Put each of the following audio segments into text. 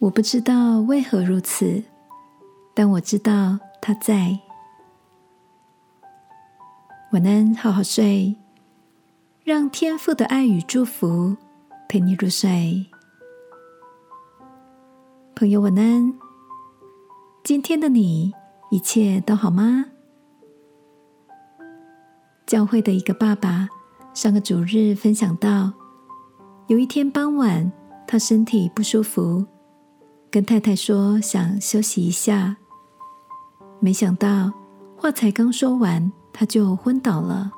我不知道为何如此，但我知道他在。晚安，好好睡，让天父的爱与祝福陪你入睡。朋友，晚安。今天的你一切都好吗？教会的一个爸爸上个主日分享到，有一天傍晚，他身体不舒服。跟太太说想休息一下，没想到话才刚说完，他就昏倒了。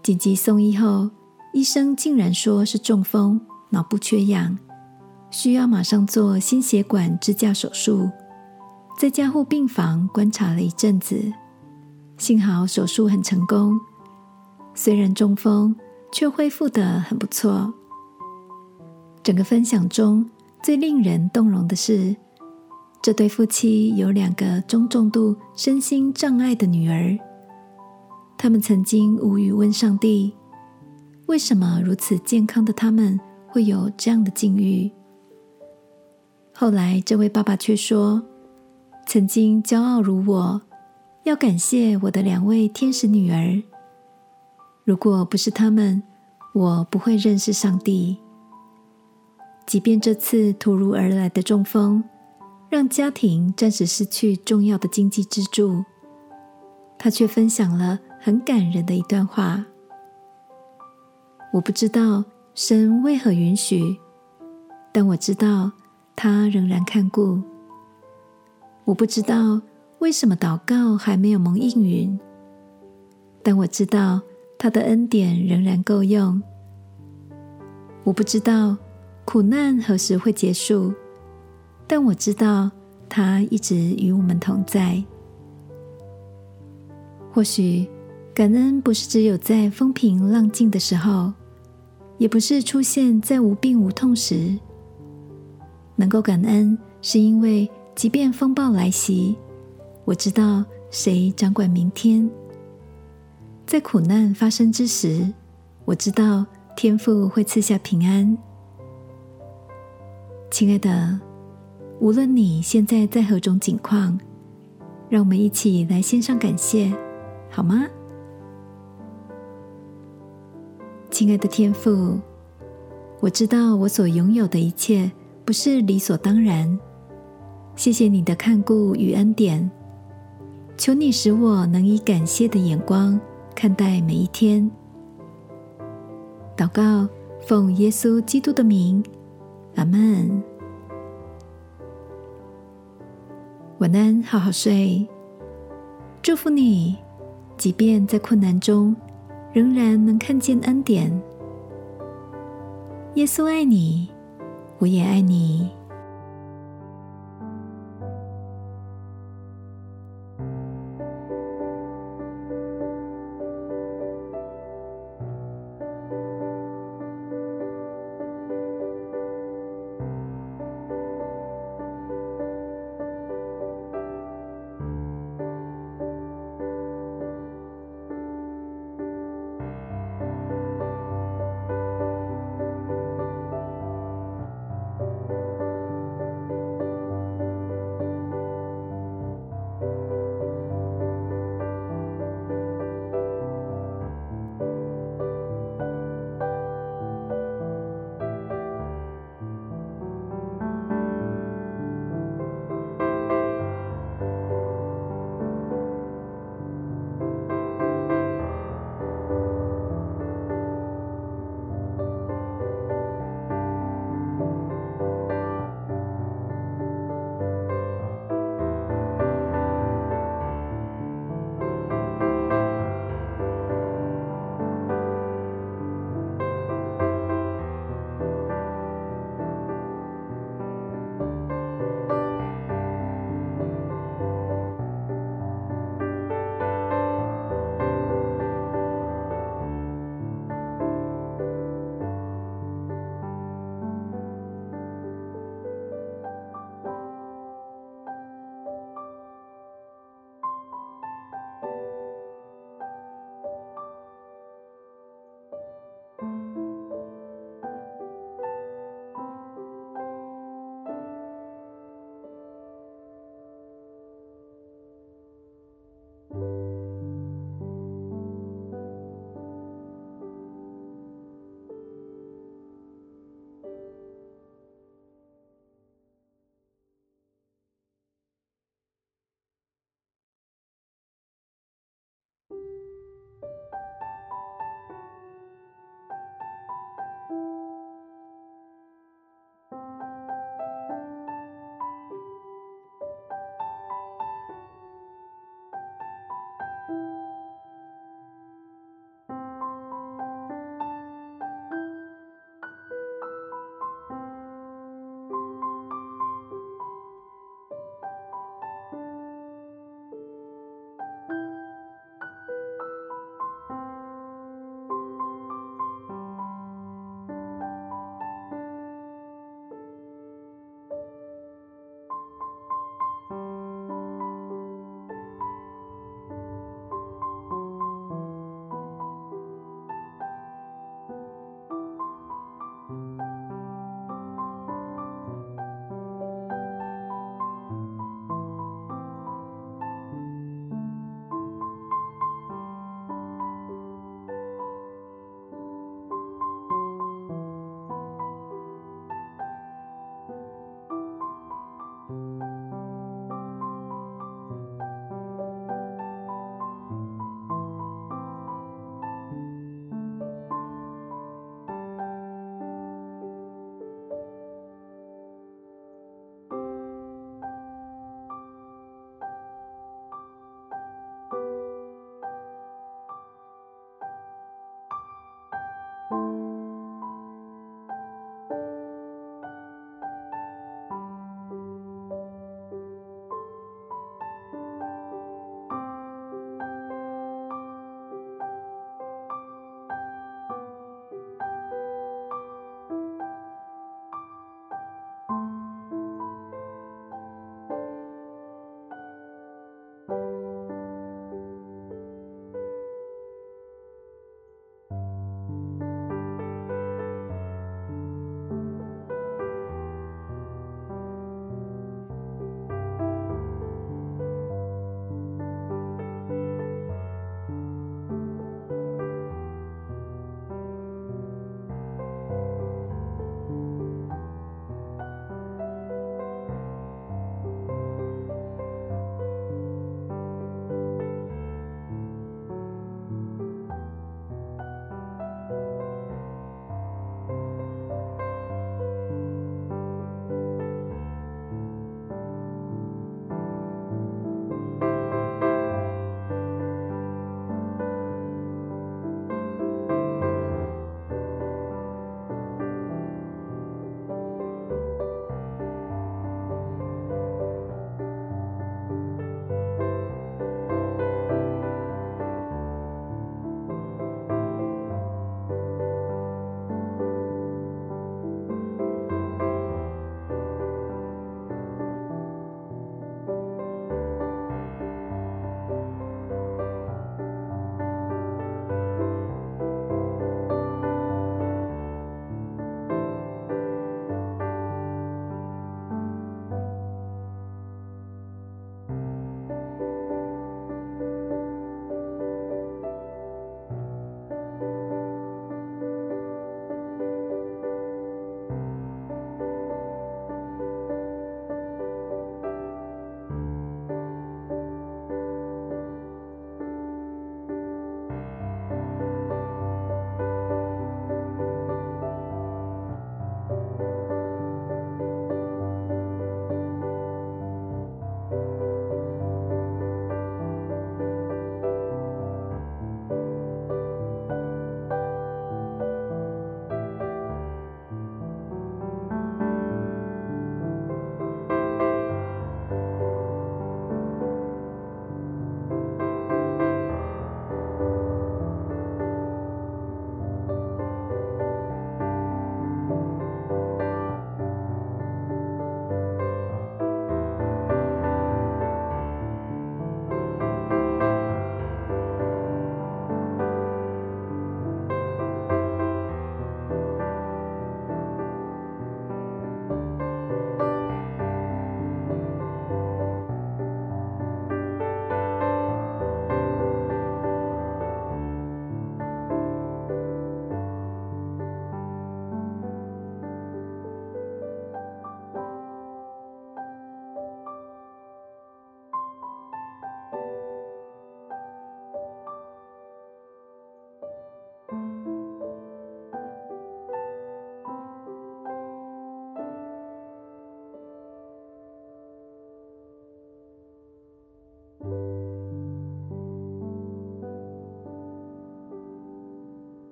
紧急送医后，医生竟然说是中风、脑部缺氧，需要马上做心血管支架手术，在加护病房观察了一阵子。幸好手术很成功，虽然中风，却恢复得很不错。整个分享中。最令人动容的是，这对夫妻有两个中重度身心障碍的女儿。他们曾经无语问上帝：为什么如此健康的他们会有这样的境遇？后来，这位爸爸却说：曾经骄傲如我，要感谢我的两位天使女儿。如果不是他们，我不会认识上帝。即便这次突如而来的中风，让家庭暂时失去重要的经济支柱，他却分享了很感人的一段话。我不知道神为何允许，但我知道他仍然看顾。我不知道为什么祷告还没有蒙应允，但我知道他的恩典仍然够用。我不知道。苦难何时会结束？但我知道他一直与我们同在。或许感恩不是只有在风平浪静的时候，也不是出现在无病无痛时。能够感恩，是因为即便风暴来袭，我知道谁掌管明天。在苦难发生之时，我知道天父会赐下平安。亲爱的，无论你现在在何种境况，让我们一起来献上感谢，好吗？亲爱的天父，我知道我所拥有的一切不是理所当然，谢谢你的看顾与恩典，求你使我能以感谢的眼光看待每一天。祷告，奉耶稣基督的名。阿门。晚安，好好睡。祝福你，即便在困难中，仍然能看见恩典。耶稣爱你，我也爱你。